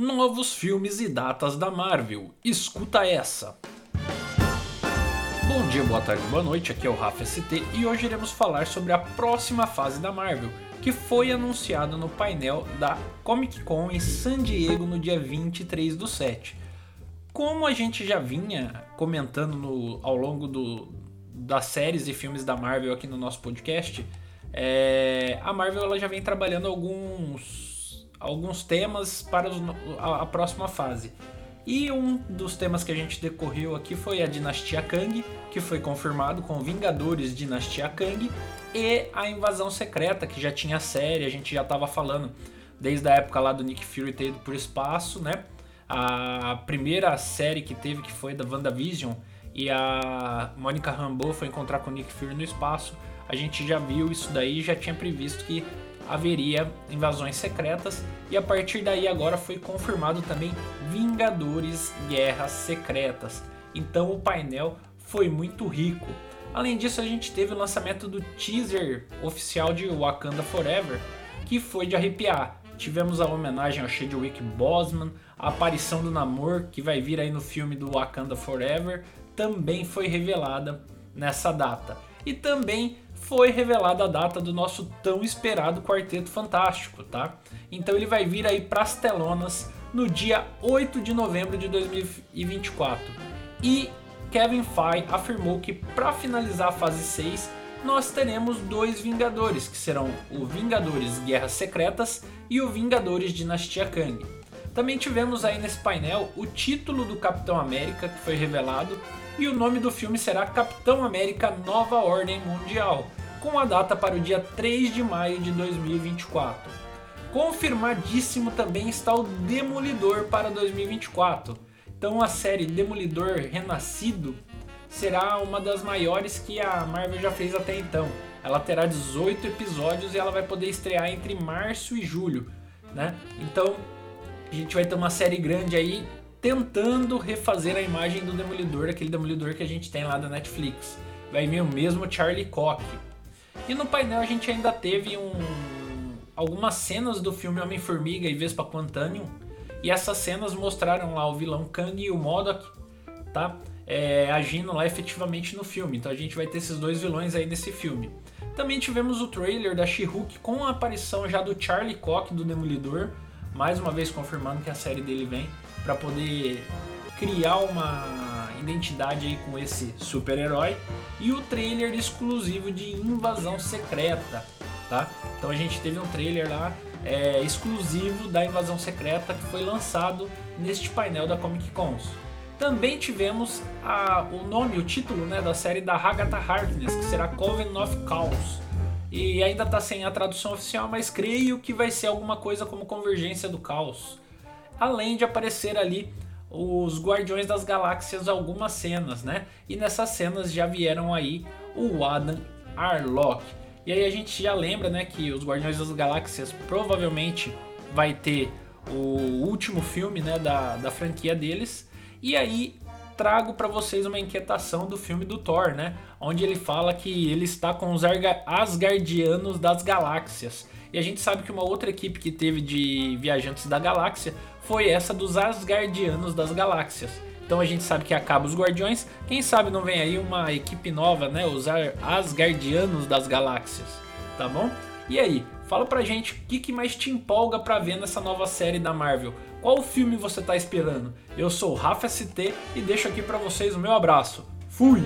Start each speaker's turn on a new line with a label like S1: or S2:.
S1: Novos filmes e datas da Marvel. Escuta essa. Bom dia, boa tarde, boa noite. Aqui é o Rafa ST e hoje iremos falar sobre a próxima fase da Marvel, que foi anunciada no painel da Comic Con em San Diego no dia 23 do 7. Como a gente já vinha comentando no, ao longo do, das séries e filmes da Marvel aqui no nosso podcast, é, a Marvel ela já vem trabalhando alguns, alguns temas para a, próxima fase. E um dos temas que a gente decorreu aqui foi a Dinastia Kang, que foi confirmado com Vingadores Dinastia Kang, e a Invasão Secreta, que já tinha série, a gente já estava falando desde a época lá do Nick Fury ter ido por espaço, né? A primeira série que teve, que foi da WandaVision, e a Mônica Rambeau foi encontrar com o Nick Fury no espaço, a gente já viu isso daí, já tinha previsto que haveria invasões secretas e a partir daí agora foi confirmado também Vingadores Guerras Secretas. Então o painel foi muito rico. Além disso, a gente teve o lançamento do teaser oficial de Wakanda Forever, que foi de arrepiar. Tivemos a homenagem ao Chadwick Boseman, a aparição do Namor, que vai vir aí no filme do Wakanda Forever, também foi revelada nessa data. E também foi revelada a data do nosso tão esperado Quarteto Fantástico, tá? Então ele vai vir aí para as telonas no dia 8 de novembro de 2024. E Kevin Feige afirmou que para finalizar a fase 6, nós teremos dois Vingadores, que serão o Vingadores Guerras Secretas e o Vingadores Dinastia Kang. Também tivemos aí nesse painel o título do Capitão América, que foi revelado, e o nome do filme será Capitão América Nova Ordem Mundial, com a data para o dia 3 de maio de 2024. Confirmadíssimo também está o Demolidor para 2024. Então a série Demolidor Renascido será uma das maiores que a Marvel já fez até então. Ela terá 18 episódios e ela vai poder estrear entre março e julho, né? Então a gente vai ter uma série grande aí tentando refazer a imagem do Demolidor, aquele Demolidor que a gente tem lá da Netflix. Vai vir o mesmo Charlie Cox. E no painel a gente ainda teve um, algumas cenas do filme Homem-Formiga e Vespa Quantanium. E essas cenas mostraram lá o vilão Kang e o Modok, tá? É, agindo lá efetivamente no filme. Então a gente vai ter esses dois vilões aí nesse filme. Também tivemos o trailer da She-Hulk com a aparição já do Charlie Cox do Demolidor, mais uma vez confirmando que a série dele vem para poder criar uma identidade aí com esse super-herói e o trailer exclusivo de Invasão Secreta, tá? Então a gente teve um trailer lá é, exclusivo da Invasão Secreta que foi lançado neste painel da Comic Cons. Também tivemos a, o nome, o título né, da série da Agatha Harkness, que será Coven of Chaos. E ainda está sem a tradução oficial, mas creio que vai ser alguma coisa como Convergência do Caos além de aparecer ali os Guardiões das Galáxias algumas cenas, né? E nessas cenas já vieram aí o Adam Arlock. E aí a gente já lembra, né, que os Guardiões das Galáxias provavelmente vai ter o último filme, né, da, da franquia deles. E aí trago para vocês uma inquietação do filme do Thor, né? Onde ele fala que ele está com os Asgardianos das Galáxias. E a gente sabe que uma outra equipe que teve de Viajantes da Galáxia foi essa dos Asgardianos das Galáxias. Então a gente sabe que acaba os Guardiões, quem sabe não vem aí uma equipe nova, né? Os Asgardianos das Galáxias, tá bom? E aí, fala pra gente o que, que mais te empolga pra ver nessa nova série da Marvel. Qual filme você tá esperando? Eu sou o Rafa ST e deixo aqui para vocês o meu abraço. Fui!